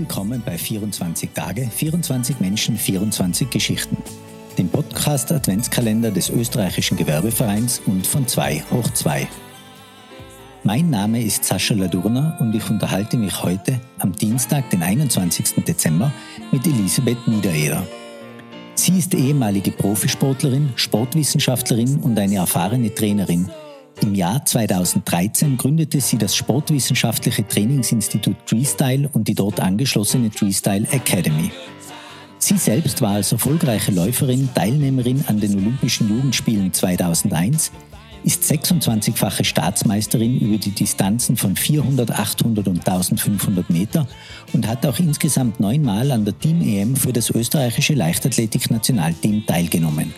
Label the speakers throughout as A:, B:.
A: willkommen bei 24 Tage, 24 Menschen, 24 Geschichten. Dem Podcast Adventskalender des österreichischen Gewerbevereins und von 2 hoch 2. Mein Name ist Sascha Ladurner und ich unterhalte mich heute am Dienstag, den 21. Dezember, mit Elisabeth Niedereder. Sie ist ehemalige Profisportlerin, Sportwissenschaftlerin und eine erfahrene Trainerin – im Jahr 2013 gründete sie das sportwissenschaftliche Trainingsinstitut Freestyle und die dort angeschlossene Freestyle Academy. Sie selbst war als erfolgreiche Läuferin Teilnehmerin an den Olympischen Jugendspielen 2001, ist 26-fache Staatsmeisterin über die Distanzen von 400, 800 und 1500 Meter und hat auch insgesamt neunmal an der Team-EM für das österreichische Leichtathletik-Nationalteam teilgenommen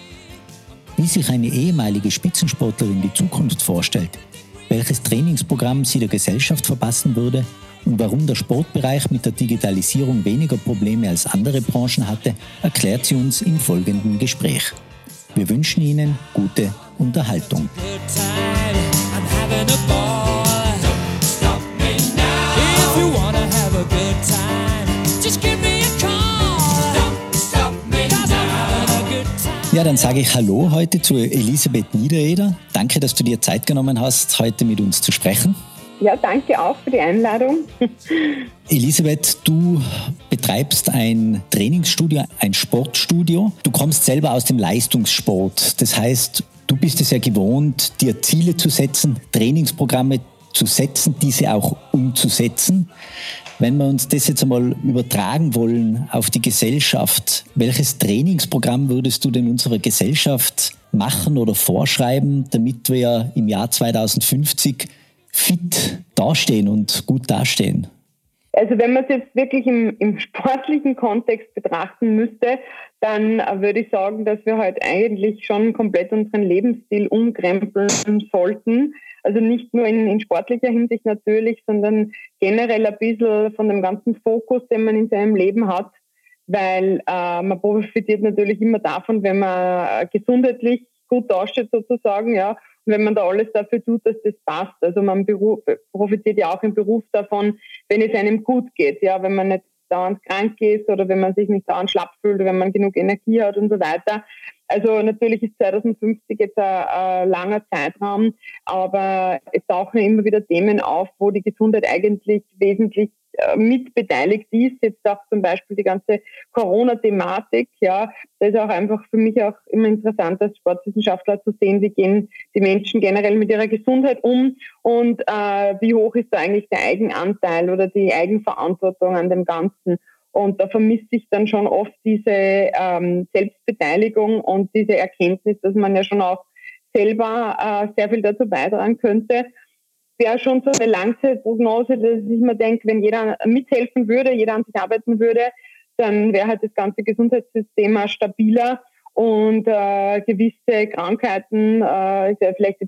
A: wie sich eine ehemalige Spitzensportlerin die Zukunft vorstellt, welches Trainingsprogramm sie der Gesellschaft verpassen würde und warum der Sportbereich mit der Digitalisierung weniger Probleme als andere Branchen hatte, erklärt sie uns im folgenden Gespräch. Wir wünschen Ihnen gute Unterhaltung. Ja, dann sage ich Hallo heute zu Elisabeth Niedereder. Danke, dass du dir Zeit genommen hast, heute mit uns zu sprechen.
B: Ja, danke auch für die Einladung.
A: Elisabeth, du betreibst ein Trainingsstudio, ein Sportstudio. Du kommst selber aus dem Leistungssport. Das heißt, du bist es ja gewohnt, dir Ziele zu setzen, Trainingsprogramme zu setzen, diese auch umzusetzen. Wenn wir uns das jetzt einmal übertragen wollen auf die Gesellschaft, welches Trainingsprogramm würdest du denn unserer Gesellschaft machen oder vorschreiben, damit wir im Jahr 2050 fit dastehen und gut dastehen?
B: Also wenn man es jetzt wirklich im, im, sportlichen Kontext betrachten müsste, dann würde ich sagen, dass wir heute eigentlich schon komplett unseren Lebensstil umkrempeln sollten. Also nicht nur in, in, sportlicher Hinsicht natürlich, sondern generell ein bisschen von dem ganzen Fokus, den man in seinem Leben hat, weil äh, man profitiert natürlich immer davon, wenn man gesundheitlich gut dasteht sozusagen, ja, wenn man da alles dafür tut, dass das passt. Also man profitiert ja auch im Beruf davon, wenn es einem gut geht, ja, wenn man nicht dauernd krank ist oder wenn man sich nicht dauernd schlapp fühlt wenn man genug Energie hat und so weiter. Also natürlich ist 2050 jetzt ein, ein, langer Zeitraum, aber es tauchen immer wieder Themen auf, wo die Gesundheit eigentlich wesentlich äh, mitbeteiligt ist. Jetzt auch zum Beispiel die ganze Corona-Thematik. Ja, das ist auch einfach für mich auch immer interessant als Sportwissenschaftler zu sehen, wie gehen die Menschen generell mit ihrer Gesundheit um und äh, wie hoch ist da eigentlich der Eigenanteil oder die Eigenverantwortung an dem Ganzen. Und da vermisst sich dann schon oft diese ähm, Selbstbeteiligung und diese Erkenntnis, dass man ja schon auch selber äh, sehr viel dazu beitragen könnte. Wäre schon so eine Langzeitprognose, dass ich mir denke, wenn jeder mithelfen würde, jeder an sich arbeiten würde, dann wäre halt das ganze Gesundheitssystem auch stabiler und äh, gewisse Krankheiten, äh, vielleicht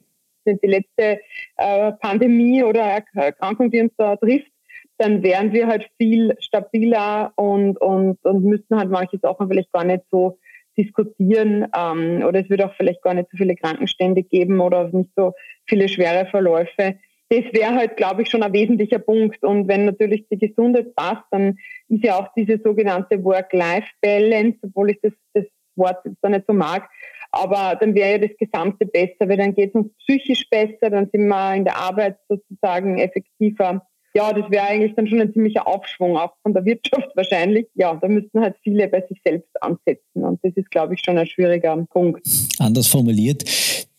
B: die letzte äh, Pandemie oder Erkrankung, die uns da trifft, dann wären wir halt viel stabiler und, und, und müssten halt manche Sachen vielleicht gar nicht so diskutieren ähm, oder es würde auch vielleicht gar nicht so viele Krankenstände geben oder nicht so viele schwere Verläufe. Das wäre halt, glaube ich, schon ein wesentlicher Punkt. Und wenn natürlich die Gesundheit passt, dann ist ja auch diese sogenannte Work-Life-Balance, obwohl ich das, das Wort jetzt da nicht so mag, aber dann wäre ja das Gesamte besser, weil dann geht es uns psychisch besser, dann sind wir in der Arbeit sozusagen effektiver ja, das wäre eigentlich dann schon ein ziemlicher Aufschwung, auch von der Wirtschaft wahrscheinlich. Ja, da müssten halt viele bei sich selbst ansetzen und das ist, glaube ich, schon ein schwieriger Punkt.
A: Anders formuliert,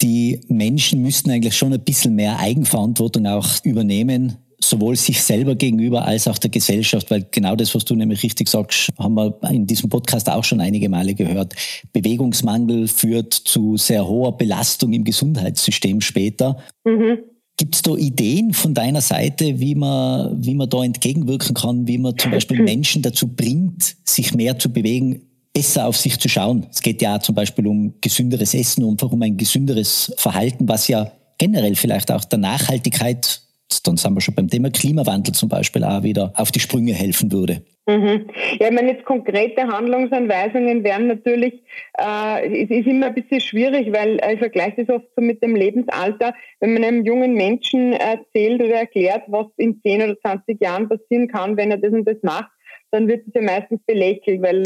A: die Menschen müssten eigentlich schon ein bisschen mehr Eigenverantwortung auch übernehmen, sowohl sich selber gegenüber als auch der Gesellschaft, weil genau das, was du nämlich richtig sagst, haben wir in diesem Podcast auch schon einige Male gehört. Bewegungsmangel führt zu sehr hoher Belastung im Gesundheitssystem später. Mhm. Gibt es da Ideen von deiner Seite, wie man, wie man da entgegenwirken kann, wie man zum Beispiel Menschen dazu bringt, sich mehr zu bewegen, besser auf sich zu schauen? Es geht ja zum Beispiel um gesünderes Essen, und um ein gesünderes Verhalten, was ja generell vielleicht auch der Nachhaltigkeit, dann sind wir schon beim Thema Klimawandel zum Beispiel auch wieder auf die Sprünge helfen würde.
B: Mhm. Ja, ich meine, jetzt konkrete Handlungsanweisungen wären natürlich, äh, es ist immer ein bisschen schwierig, weil äh, ich vergleiche das oft so mit dem Lebensalter. Wenn man einem jungen Menschen erzählt oder erklärt, was in 10 oder 20 Jahren passieren kann, wenn er das und das macht, dann wird es ja meistens belächelt, weil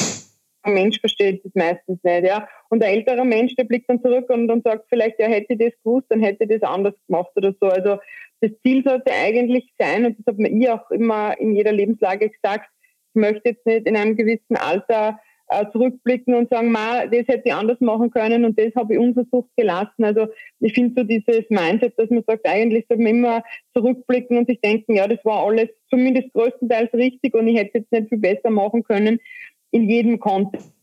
B: ein Mensch versteht das meistens nicht, ja. Und ein älterer Mensch, der blickt dann zurück und, und sagt vielleicht, ja, hätte ich das gewusst, dann hätte ich das anders gemacht oder so. Also das Ziel sollte eigentlich sein, und das hat mir ich auch immer in jeder Lebenslage gesagt, ich möchte jetzt nicht in einem gewissen Alter äh, zurückblicken und sagen, Ma, das hätte ich anders machen können und das habe ich unversucht gelassen. Also ich finde so dieses Mindset, dass man sagt, eigentlich sollte man immer zurückblicken und sich denken, ja, das war alles zumindest größtenteils richtig und ich hätte jetzt nicht viel besser machen können in jedem Kontext.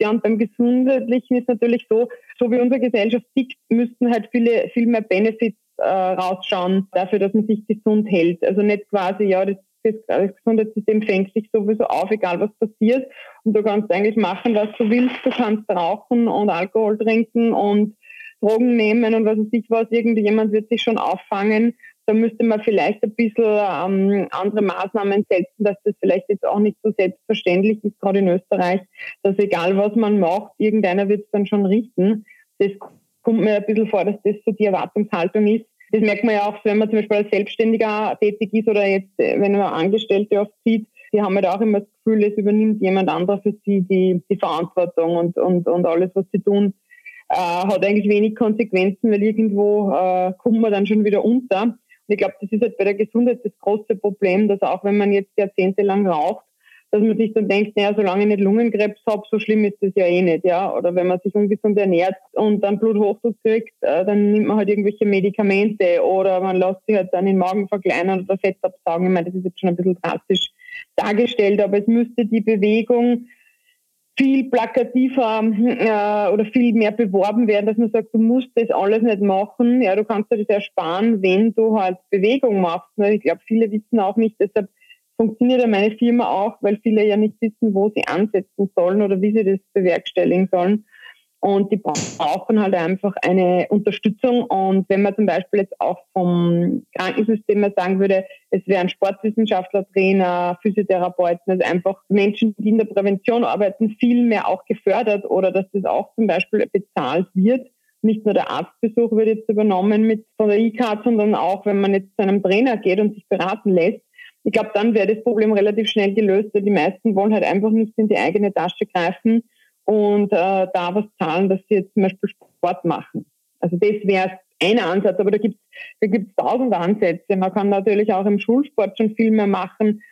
B: Ja, und beim Gesundheitlichen ist natürlich so, so wie unsere Gesellschaft tickt, müssten halt viele, viel mehr Benefits äh, rausschauen dafür, dass man sich gesund hält. Also nicht quasi, ja, das, das Gesundheitssystem fängt sich sowieso auf, egal was passiert. Und du kannst eigentlich machen, was du willst. Du kannst rauchen und Alkohol trinken und Drogen nehmen und was weiß ich was. Irgendjemand wird sich schon auffangen da müsste man vielleicht ein bisschen ähm, andere Maßnahmen setzen, dass das vielleicht jetzt auch nicht so selbstverständlich ist, gerade in Österreich, dass egal was man macht, irgendeiner wird es dann schon richten. Das kommt mir ein bisschen vor, dass das so die Erwartungshaltung ist. Das merkt man ja auch, wenn man zum Beispiel als Selbstständiger tätig ist oder jetzt, äh, wenn man Angestellte oft sieht, die haben halt auch immer das Gefühl, es übernimmt jemand anderer für sie die, die Verantwortung und, und, und alles, was sie tun, äh, hat eigentlich wenig Konsequenzen, weil irgendwo äh, kommt man dann schon wieder unter ich glaube, das ist halt bei der Gesundheit das große Problem, dass auch wenn man jetzt jahrzehntelang raucht, dass man sich dann denkt, naja, solange ich nicht Lungenkrebs habe, so schlimm ist das ja eh nicht, ja. Oder wenn man sich ungesund ernährt und dann Bluthochdruck kriegt, äh, dann nimmt man halt irgendwelche Medikamente oder man lässt sich halt dann den Magen verkleinern oder Fett absaugen. Ich meine, das ist jetzt schon ein bisschen drastisch dargestellt, aber es müsste die Bewegung viel plakativer äh, oder viel mehr beworben werden, dass man sagt, du musst das alles nicht machen. Ja, du kannst dir das ersparen, wenn du halt Bewegung machst. Ich glaube, viele wissen auch nicht, deshalb funktioniert ja meine Firma auch, weil viele ja nicht wissen, wo sie ansetzen sollen oder wie sie das bewerkstelligen sollen. Und die brauchen halt einfach eine Unterstützung. Und wenn man zum Beispiel jetzt auch vom Krankensystem mal sagen würde, es wären Sportwissenschaftler, Trainer, Physiotherapeuten, also einfach Menschen, die in der Prävention arbeiten, viel mehr auch gefördert oder dass das auch zum Beispiel bezahlt wird. Nicht nur der Arztbesuch wird jetzt übernommen mit von der E-Card, sondern auch, wenn man jetzt zu einem Trainer geht und sich beraten lässt. Ich glaube, dann wäre das Problem relativ schnell gelöst, weil die meisten wollen halt einfach nicht in die eigene Tasche greifen und äh, da was zahlen, dass sie jetzt zum Beispiel Sport machen. Also das wäre ein Ansatz, aber da gibt es da gibt's tausend Ansätze. Man kann natürlich auch im Schulsport schon viel mehr machen.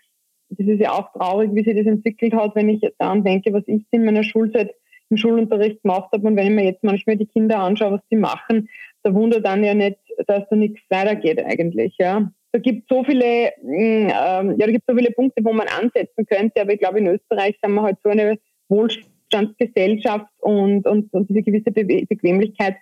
B: Das ist ja auch traurig, wie sich das entwickelt hat, wenn ich daran denke, was ich in meiner Schulzeit im Schulunterricht gemacht habe und wenn ich mir jetzt manchmal die Kinder anschaue, was sie machen, da wundert dann ja nicht, dass da nichts weitergeht eigentlich. Ja. Da gibt so viele, mm, ähm, ja, da gibt so viele Punkte, wo man ansetzen könnte, aber ich glaube, in Österreich sind wir halt so eine Wohlstand Wohlstandsgesellschaft und, und, und diese gewisse Be Bequemlichkeit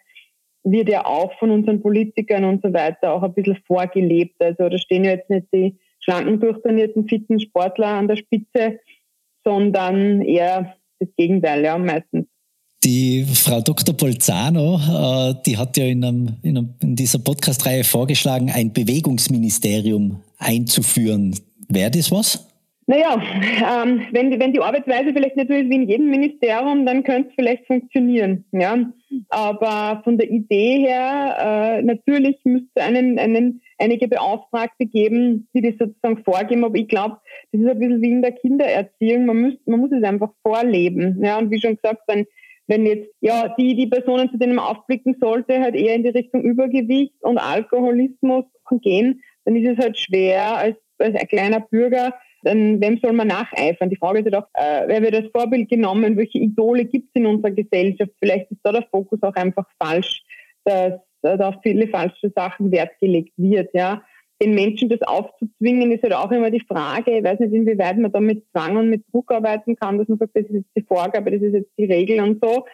B: wird ja auch von unseren Politikern und so weiter auch ein bisschen vorgelebt. Also da stehen ja jetzt nicht die schlanken, durchtrainierten, fitten Sportler an der Spitze, sondern eher das Gegenteil, ja, meistens.
A: Die Frau Dr. Bolzano, äh, die hat ja in, einem, in, einem, in dieser Podcast-Reihe vorgeschlagen, ein Bewegungsministerium einzuführen. Wäre das was?
B: Naja, ähm, wenn, wenn die Arbeitsweise vielleicht nicht so ist wie in jedem Ministerium, dann könnte es vielleicht funktionieren. Ja? Aber von der Idee her, äh, natürlich müsste einen, einen, einige Beauftragte geben, die das sozusagen vorgeben. Aber ich glaube, das ist ein bisschen wie in der Kindererziehung. Man muss, man muss es einfach vorleben. Ja? Und wie schon gesagt, wenn, wenn jetzt ja die, die Personen, zu denen man aufblicken sollte, halt eher in die Richtung Übergewicht und Alkoholismus gehen, dann ist es halt schwer als, als ein kleiner Bürger dann wem soll man nacheifern? Die Frage ist ja doch, äh, wer wird als Vorbild genommen? Welche Idole gibt es in unserer Gesellschaft? Vielleicht ist da der Fokus auch einfach falsch, dass äh, da viele falsche Sachen Wert gelegt wird, ja. Den Menschen das aufzuzwingen, ist halt auch immer die Frage, ich weiß nicht, inwieweit man da mit Zwang und mit Druck arbeiten kann, dass man sagt, das ist jetzt die Vorgabe, das ist jetzt die Regel und so.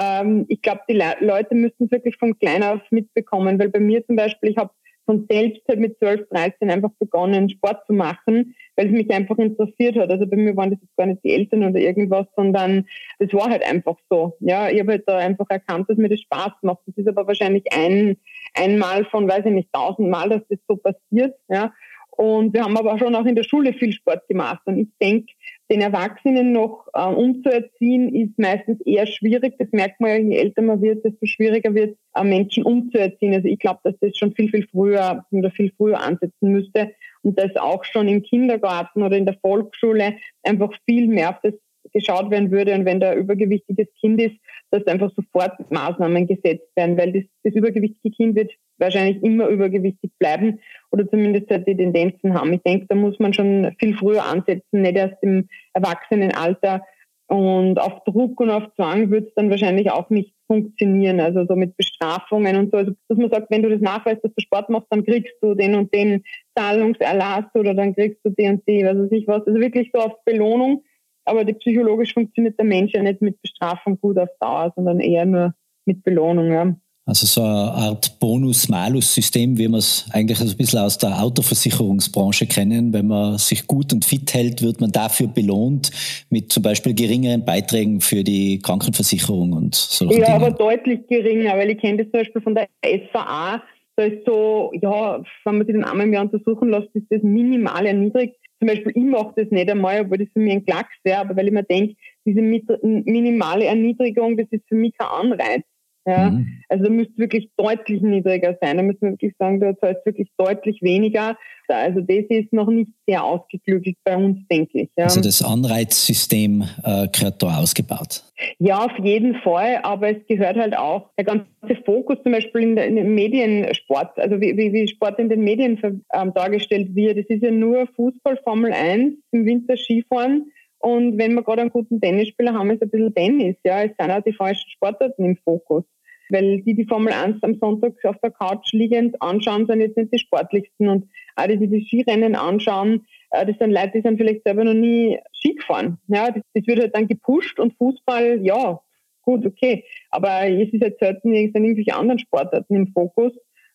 B: Ähm, ich glaube, die Le Leute müssen es wirklich von klein auf mitbekommen, weil bei mir zum Beispiel, ich habe von selbst halt mit 12, 13 einfach begonnen, Sport zu machen, weil es mich einfach interessiert hat. Also bei mir waren das jetzt gar nicht die Eltern oder irgendwas, sondern das war halt einfach so. Ja, ich habe halt da einfach erkannt, dass mir das Spaß macht. Das ist aber wahrscheinlich ein, einmal von, weiß ich nicht, tausendmal, dass das so passiert. Ja. Und wir haben aber schon auch in der Schule viel Sport gemacht. Und ich denke, den Erwachsenen noch äh, umzuerziehen, ist meistens eher schwierig. Das merkt man ja, je älter man wird, desto schwieriger wird, äh, Menschen umzuerziehen. Also ich glaube, dass das schon viel, viel früher oder viel früher ansetzen müsste und dass auch schon im Kindergarten oder in der Volksschule einfach viel mehr auf das geschaut werden würde und wenn da übergewichtiges Kind ist, dass einfach sofort Maßnahmen gesetzt werden, weil das, das übergewichtige Kind wird wahrscheinlich immer übergewichtig bleiben oder zumindest halt die Tendenzen haben. Ich denke, da muss man schon viel früher ansetzen, nicht erst im Erwachsenenalter. Und auf Druck und auf Zwang wird es dann wahrscheinlich auch nicht funktionieren. Also so mit Bestrafungen und so. Also, dass man sagt, wenn du das nachweist, dass du Sport machst, dann kriegst du den und den Zahlungserlass oder dann kriegst du die und die, was weiß ich was. Also wirklich so auf Belohnung aber die psychologisch funktioniert der Mensch ja nicht mit Bestrafung gut auf Dauer, sondern eher nur mit Belohnung. Ja.
A: Also so eine Art Bonus-Malus-System, wie wir es eigentlich so ein bisschen aus der Autoversicherungsbranche kennen. Wenn man sich gut und fit hält, wird man dafür belohnt mit zum Beispiel geringeren Beiträgen für die Krankenversicherung und so.
B: Ja, Dinge. aber deutlich geringer, weil ich kenne das zum Beispiel von der SVA. Da ist so, ja, wenn man sich den einmal im Jahr untersuchen lässt, ist das minimal erniedrigt zum Beispiel, ich mache das nicht einmal, obwohl das für mich ein Klacks wäre, aber weil ich mir denke, diese minimale Erniedrigung, das ist für mich kein Anreiz. Ja? Mhm. Also da müsste wirklich deutlich niedriger sein. Da müssen wir wirklich sagen, da zahlst wirklich deutlich weniger. Also das ist noch nicht sehr ausgeklügelt bei uns, denke ich.
A: Ja. Also das Anreizsystem äh, gehört da ausgebaut.
B: Ja, auf jeden Fall, aber es gehört halt auch der ganze Fokus zum Beispiel in, der, in dem Mediensport, also wie, wie, wie Sport in den Medien ähm, dargestellt wird. Es ist ja nur Fußball, Formel 1, im Winter Skifahren. Und wenn wir gerade einen guten Tennisspieler haben, ist ein bisschen Tennis. Ja, es sind auch die falschen Sportarten im Fokus. Weil die, die Formel 1 am Sonntag auf der Couch liegend anschauen, sind jetzt nicht die sportlichsten. Und auch die, die Skrennen anschauen, äh, das sind Leute, die sind vielleicht selber noch nie Ski gefahren. Ja, das, das wird halt dann gepusht und Fußball, ja, gut, okay. Aber es ist halt selten irgendwelche anderen Sportarten im Fokus,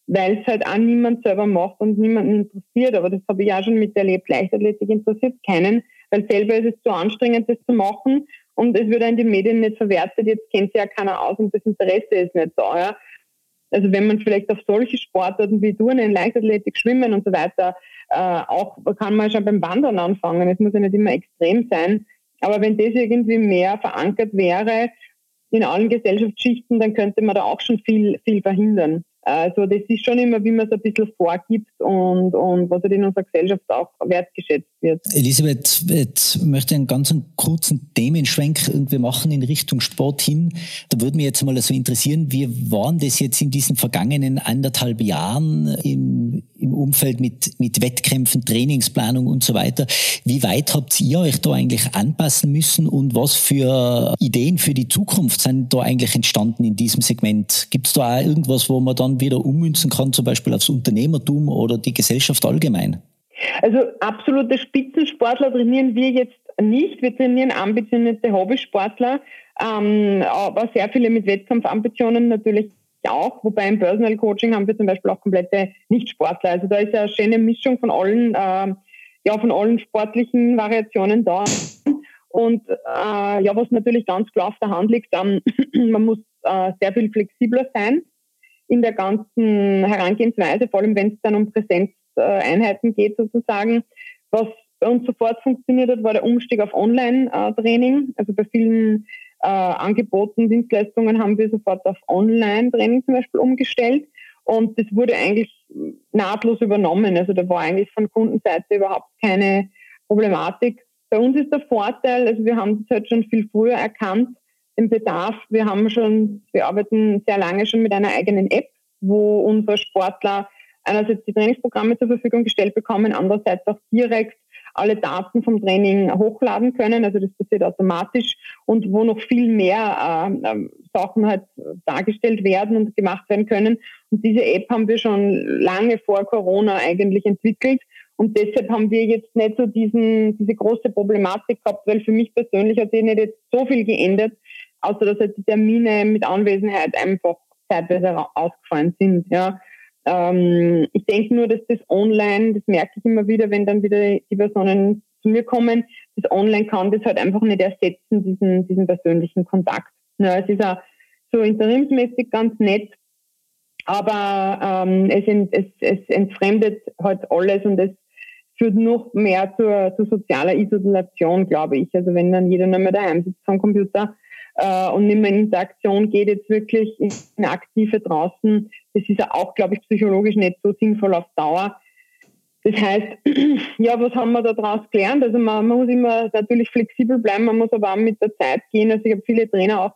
B: weil es halt auch niemand selber macht und niemanden interessiert. Aber das habe ich auch schon miterlebt. Leichtathletik interessiert keinen, weil selber ist es zu anstrengend, das zu machen und es wird in den Medien nicht verwertet, jetzt kennt sich ja keiner aus und das Interesse ist nicht da. Ja. Also wenn man vielleicht auf solche Sportarten wie Turnen, Leichtathletik, Schwimmen und so weiter, äh, auch kann man schon beim Wandern anfangen. Es muss ja nicht immer extrem sein. Aber wenn das irgendwie mehr verankert wäre in allen Gesellschaftsschichten, dann könnte man da auch schon viel, viel verhindern. Also das ist schon immer, wie man es ein bisschen vorgibt und, und was halt in unserer Gesellschaft auch wertgeschätzt wird.
A: Elisabeth, jetzt möchte ich einen ganz kurzen Themenschwenk irgendwie machen in Richtung Sport hin. Da würde mich jetzt mal so interessieren, wie waren das jetzt in diesen vergangenen anderthalb Jahren im, im Umfeld mit, mit Wettkämpfen, Trainingsplanung und so weiter? Wie weit habt ihr euch da eigentlich anpassen müssen und was für Ideen für die Zukunft sind da eigentlich entstanden in diesem Segment? Gibt es da auch irgendwas, wo man dann wieder ummünzen kann, zum Beispiel aufs Unternehmertum oder die Gesellschaft allgemein?
B: Also absolute Spitzensportler trainieren wir jetzt nicht. Wir trainieren ambitionierte Hobbysportler, ähm, aber sehr viele mit Wettkampfambitionen natürlich auch. Wobei im Personal Coaching haben wir zum Beispiel auch komplette Nichtsportler. Also da ist ja eine schöne Mischung von allen, äh, ja, von allen sportlichen Variationen da. Und äh, ja, was natürlich ganz klar auf der Hand liegt, ähm, man muss äh, sehr viel flexibler sein in der ganzen Herangehensweise, vor allem wenn es dann um Präsenzeinheiten geht sozusagen. Was bei uns sofort funktioniert hat, war der Umstieg auf Online-Training. Also bei vielen äh, Angeboten, Dienstleistungen haben wir sofort auf Online-Training zum Beispiel umgestellt. Und das wurde eigentlich nahtlos übernommen. Also da war eigentlich von Kundenseite überhaupt keine Problematik. Bei uns ist der Vorteil, also wir haben das halt schon viel früher erkannt, den Bedarf. Wir haben schon, wir arbeiten sehr lange schon mit einer eigenen App, wo unsere Sportler einerseits die Trainingsprogramme zur Verfügung gestellt bekommen, andererseits auch direkt alle Daten vom Training hochladen können. Also das passiert automatisch und wo noch viel mehr äh, äh, Sachen halt dargestellt werden und gemacht werden können. Und diese App haben wir schon lange vor Corona eigentlich entwickelt. Und deshalb haben wir jetzt nicht so diesen, diese große Problematik gehabt, weil für mich persönlich hat sich nicht jetzt so viel geändert, außer dass halt die Termine mit Anwesenheit einfach zeitweise ausgefallen sind. Ja. Ähm, ich denke nur, dass das Online, das merke ich immer wieder, wenn dann wieder die Personen zu mir kommen, das Online kann das halt einfach nicht ersetzen, diesen, diesen persönlichen Kontakt. Ja, es ist auch so interimsmäßig ganz nett, aber ähm, es, ent, es, es entfremdet halt alles und es führt noch mehr zur, zur sozialer Isolation, glaube ich. Also wenn dann jeder nur mehr daheim sitzt vom Computer äh, und nicht mehr in Interaktion geht, jetzt wirklich in aktive draußen, das ist ja auch, glaube ich, psychologisch nicht so sinnvoll auf Dauer. Das heißt, ja, was haben wir da draus gelernt? Also man, man, muss immer natürlich flexibel bleiben, man muss aber auch mit der Zeit gehen. Also ich habe viele Trainer auch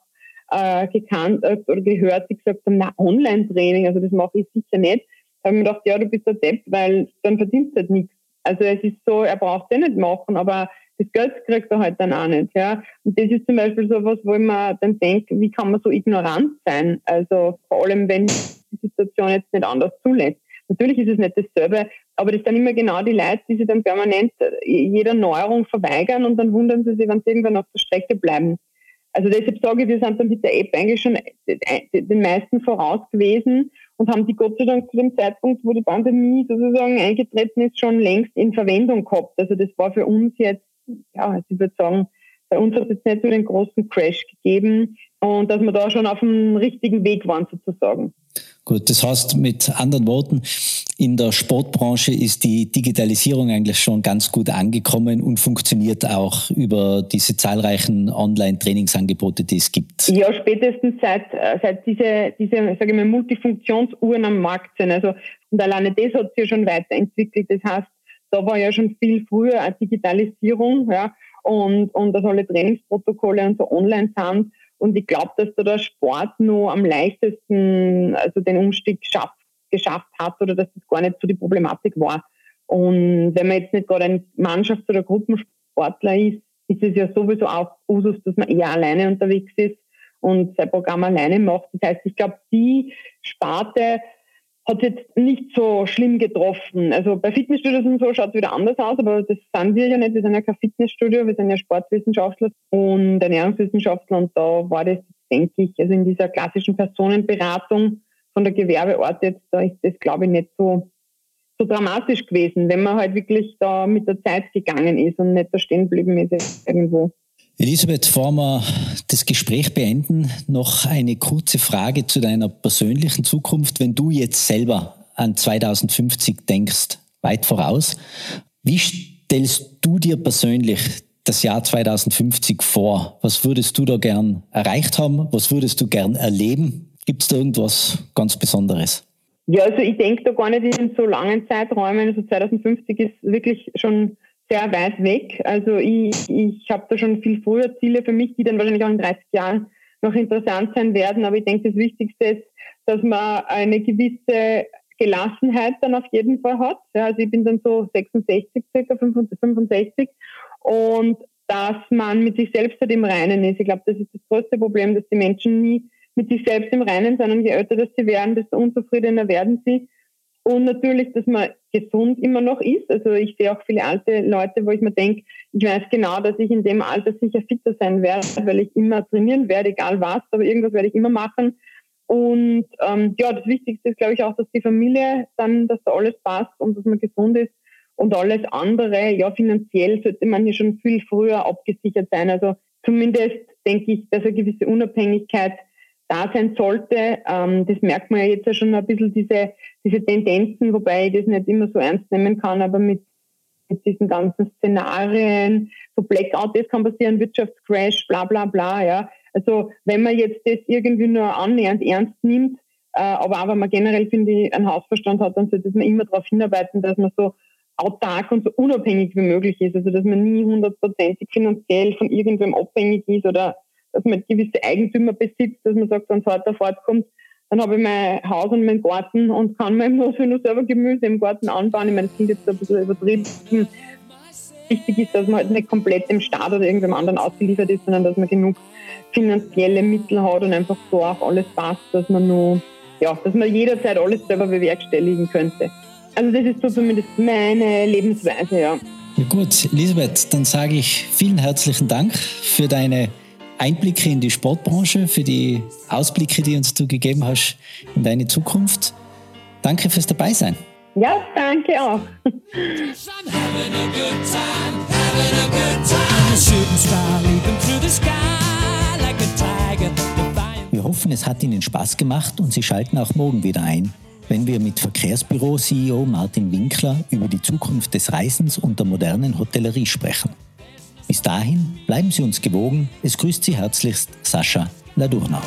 B: äh, gekannt äh, oder gehört, die gesagt haben, na, Online-Training, also das mache ich sicher nicht. Da habe ich mir gedacht, ja, du bist der Depp, weil dann verdienst du halt nichts. Also es ist so, er braucht es eh nicht machen, aber das Geld kriegt er halt dann auch nicht. Ja. Und das ist zum Beispiel so was, wo ich mir dann denke, wie kann man so ignorant sein? Also vor allem, wenn die Situation jetzt nicht anders zulässt. Natürlich ist es nicht dasselbe, aber das sind immer genau die Leute, die sich dann permanent jeder Neuerung verweigern und dann wundern sie sich, wenn sie irgendwann auf der Strecke bleiben. Also deshalb sage ich, wir sind dann mit der App eigentlich schon den meisten voraus gewesen und haben die Gott sei Dank zu dem Zeitpunkt, wo die Pandemie sozusagen eingetreten ist, schon längst in Verwendung gehabt. Also das war für uns jetzt, ja, also ich würde sagen, bei uns hat es nicht so den großen Crash gegeben und dass wir da schon auf dem richtigen Weg waren sozusagen.
A: Gut, das heißt mit anderen Worten, in der Sportbranche ist die Digitalisierung eigentlich schon ganz gut angekommen und funktioniert auch über diese zahlreichen Online-Trainingsangebote, die es gibt.
B: Ja, spätestens seit, äh, seit diese, diese sage ich mal, Multifunktionsuhren am Markt sind. Also, und alleine das hat sich ja schon weiterentwickelt. Das heißt, da war ja schon viel früher eine Digitalisierung, ja, und, und dass alle Trainingsprotokolle und so online sind. Und ich glaube, dass da der Sport nur am leichtesten also den Umstieg schafft, geschafft hat oder dass das gar nicht so die Problematik war. Und wenn man jetzt nicht gerade ein Mannschafts- oder Gruppensportler ist, ist es ja sowieso auch Usus, dass man eher alleine unterwegs ist und sein Programm alleine macht. Das heißt, ich glaube, die Sparte hat jetzt nicht so schlimm getroffen. Also bei Fitnessstudios und so schaut es wieder anders aus, aber das sind wir ja nicht. Wir sind ja kein Fitnessstudio, wir sind ja Sportwissenschaftler und Ernährungswissenschaftler und da war das, denke ich, also in dieser klassischen Personenberatung von der Gewerbeort jetzt, da ist das, glaube ich, nicht so, so dramatisch gewesen, wenn man halt wirklich da mit der Zeit gegangen ist und nicht da stehen geblieben ist irgendwo.
A: Elisabeth, bevor wir das Gespräch beenden, noch eine kurze Frage zu deiner persönlichen Zukunft. Wenn du jetzt selber an 2050 denkst, weit voraus, wie stellst du dir persönlich das Jahr 2050 vor? Was würdest du da gern erreicht haben? Was würdest du gern erleben? Gibt es da irgendwas ganz Besonderes?
B: Ja, also ich denke da gar nicht in so langen Zeiträumen. Also 2050 ist wirklich schon sehr weit weg. Also ich, ich habe da schon viel früher Ziele für mich, die dann wahrscheinlich auch in 30 Jahren noch interessant sein werden. Aber ich denke, das Wichtigste ist, dass man eine gewisse Gelassenheit dann auf jeden Fall hat. Ja, also ich bin dann so 66, circa 65 und dass man mit sich selbst halt im Reinen ist. Ich glaube, das ist das größte Problem, dass die Menschen nie mit sich selbst im Reinen sind und je älter das sie werden, desto unzufriedener werden sie. Und natürlich, dass man gesund immer noch ist. Also ich sehe auch viele alte Leute, wo ich mir denke, ich weiß genau, dass ich in dem Alter sicher fitter sein werde, weil ich immer trainieren werde, egal was, aber irgendwas werde ich immer machen. Und ähm, ja, das Wichtigste ist, glaube ich, auch, dass die Familie dann, dass da alles passt und dass man gesund ist. Und alles andere, ja, finanziell sollte man hier schon viel früher abgesichert sein. Also zumindest denke ich, dass eine gewisse Unabhängigkeit da sein sollte. Ähm, das merkt man ja jetzt ja schon ein bisschen, diese, diese Tendenzen, wobei ich das nicht immer so ernst nehmen kann, aber mit, mit diesen ganzen Szenarien, so Blackout, das kann passieren, Wirtschaftscrash, bla bla bla, ja. Also wenn man jetzt das irgendwie nur annähernd ernst nimmt, äh, aber auch wenn man generell, finde ich, einen Hausverstand hat, dann sollte man immer darauf hinarbeiten, dass man so autark und so unabhängig wie möglich ist. Also dass man nie hundertprozentig finanziell von irgendwem abhängig ist oder dass man gewisse Eigentümer besitzt, dass man sagt, wenn es heute fortkommt, dann habe ich mein Haus und meinen Garten und kann mir nur, nur selber Gemüse im Garten anbauen. Ich meine, das klingt jetzt ein bisschen übertrieben. Wichtig ist, dass man halt nicht komplett dem Staat oder irgendeinem anderen ausgeliefert ist, sondern dass man genug finanzielle Mittel hat und einfach so auch alles passt, dass man nur, ja, dass man jederzeit alles selber bewerkstelligen könnte. Also das ist so zumindest meine Lebensweise, ja.
A: Ja gut, Elisabeth, dann sage ich vielen herzlichen Dank für deine Einblicke in die Sportbranche, für die Ausblicke, die uns du gegeben hast in deine Zukunft. Danke fürs Dabeisein.
B: Ja, danke auch.
A: Wir hoffen, es hat Ihnen Spaß gemacht und Sie schalten auch morgen wieder ein,
C: wenn wir mit Verkehrsbüro-CEO Martin Winkler über die Zukunft des Reisens und der modernen Hotellerie sprechen. Bis dahin bleiben Sie uns gewogen. Es grüßt Sie herzlichst Sascha Ladurna.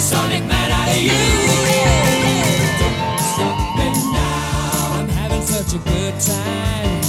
C: Supersonic man out of you. Don't stop me now. I'm having such a good time.